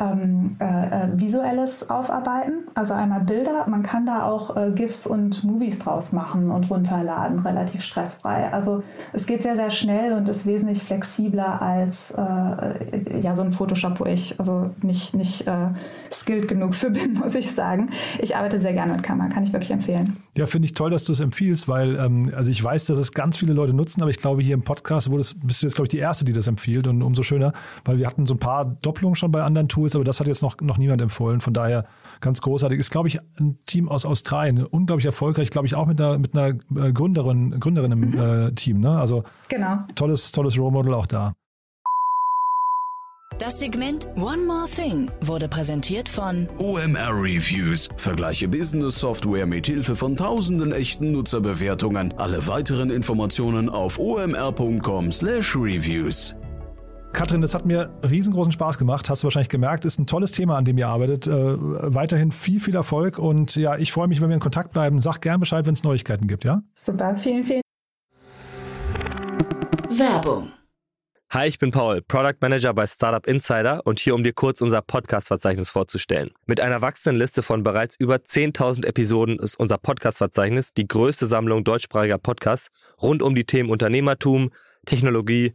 Speaker 2: ähm, äh, äh, visuelles aufarbeiten, also einmal Bilder. Man kann da auch äh, GIFs und Movies draus machen und runterladen, relativ stressfrei. Also es geht sehr, sehr schnell und ist wesentlich flexibler als äh, ja, so ein Photoshop, wo ich also nicht, nicht äh, skilled genug für bin, muss ich sagen. Ich arbeite sehr gerne mit Kamera, kann ich wirklich empfehlen.
Speaker 1: Ja, finde ich toll, dass du es empfiehlst, weil ähm, also ich weiß, dass es ganz viele Leute nutzen, aber ich glaube, hier im Podcast bist du jetzt, glaube ich, die Erste, die das empfiehlt und umso schöner, weil wir hatten so ein paar Doppelungen schon bei anderen Tools, aber das hat jetzt noch, noch niemand empfohlen. Von daher ganz großartig. Ist, glaube ich, ein Team aus Australien. Unglaublich erfolgreich, glaube ich, auch mit einer, mit einer äh, Gründerin, Gründerin im mhm. äh, Team. Ne? Also genau. tolles, tolles Role Model auch da.
Speaker 3: Das Segment One More Thing wurde präsentiert von
Speaker 4: OMR Reviews. Vergleiche Business Software mit Hilfe von tausenden echten Nutzerbewertungen. Alle weiteren Informationen auf omr.com/reviews.
Speaker 1: Katrin, das hat mir riesengroßen Spaß gemacht. Hast du wahrscheinlich gemerkt, ist ein tolles Thema, an dem ihr arbeitet. Äh, weiterhin viel, viel Erfolg und ja, ich freue mich, wenn wir in Kontakt bleiben. Sag gern Bescheid, wenn es Neuigkeiten gibt, ja?
Speaker 2: Super, vielen, vielen
Speaker 3: Werbung.
Speaker 5: Hi, ich bin Paul, Product Manager bei Startup Insider und hier, um dir kurz unser Podcast-Verzeichnis vorzustellen. Mit einer wachsenden Liste von bereits über 10.000 Episoden ist unser Podcast-Verzeichnis die größte Sammlung deutschsprachiger Podcasts rund um die Themen Unternehmertum, Technologie,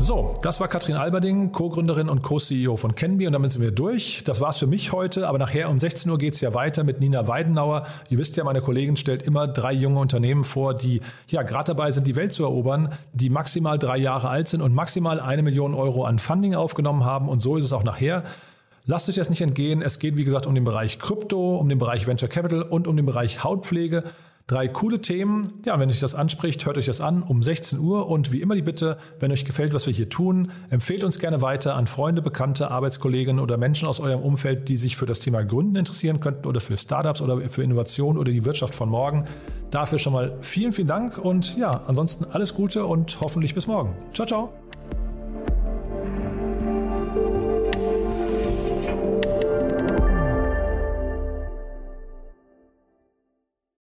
Speaker 1: So, das war Katrin Alberding, Co-Gründerin und Co-CEO von Kenby und damit sind wir durch. Das war's für mich heute, aber nachher um 16 Uhr geht's ja weiter mit Nina Weidenauer. Ihr wisst ja, meine Kollegin stellt immer drei junge Unternehmen vor, die ja gerade dabei sind, die Welt zu erobern, die maximal drei Jahre alt sind und maximal eine Million Euro an Funding aufgenommen haben und so ist es auch nachher. Lasst euch das nicht entgehen. Es geht, wie gesagt, um den Bereich Krypto, um den Bereich Venture Capital und um den Bereich Hautpflege. Drei coole Themen. Ja, wenn euch das anspricht, hört euch das an um 16 Uhr. Und wie immer die Bitte, wenn euch gefällt, was wir hier tun, empfehlt uns gerne weiter an Freunde, Bekannte, Arbeitskollegen oder Menschen aus eurem Umfeld, die sich für das Thema Gründen interessieren könnten oder für Startups oder für Innovation oder die Wirtschaft von morgen. Dafür schon mal vielen, vielen Dank und ja, ansonsten alles Gute und hoffentlich bis morgen. Ciao, ciao.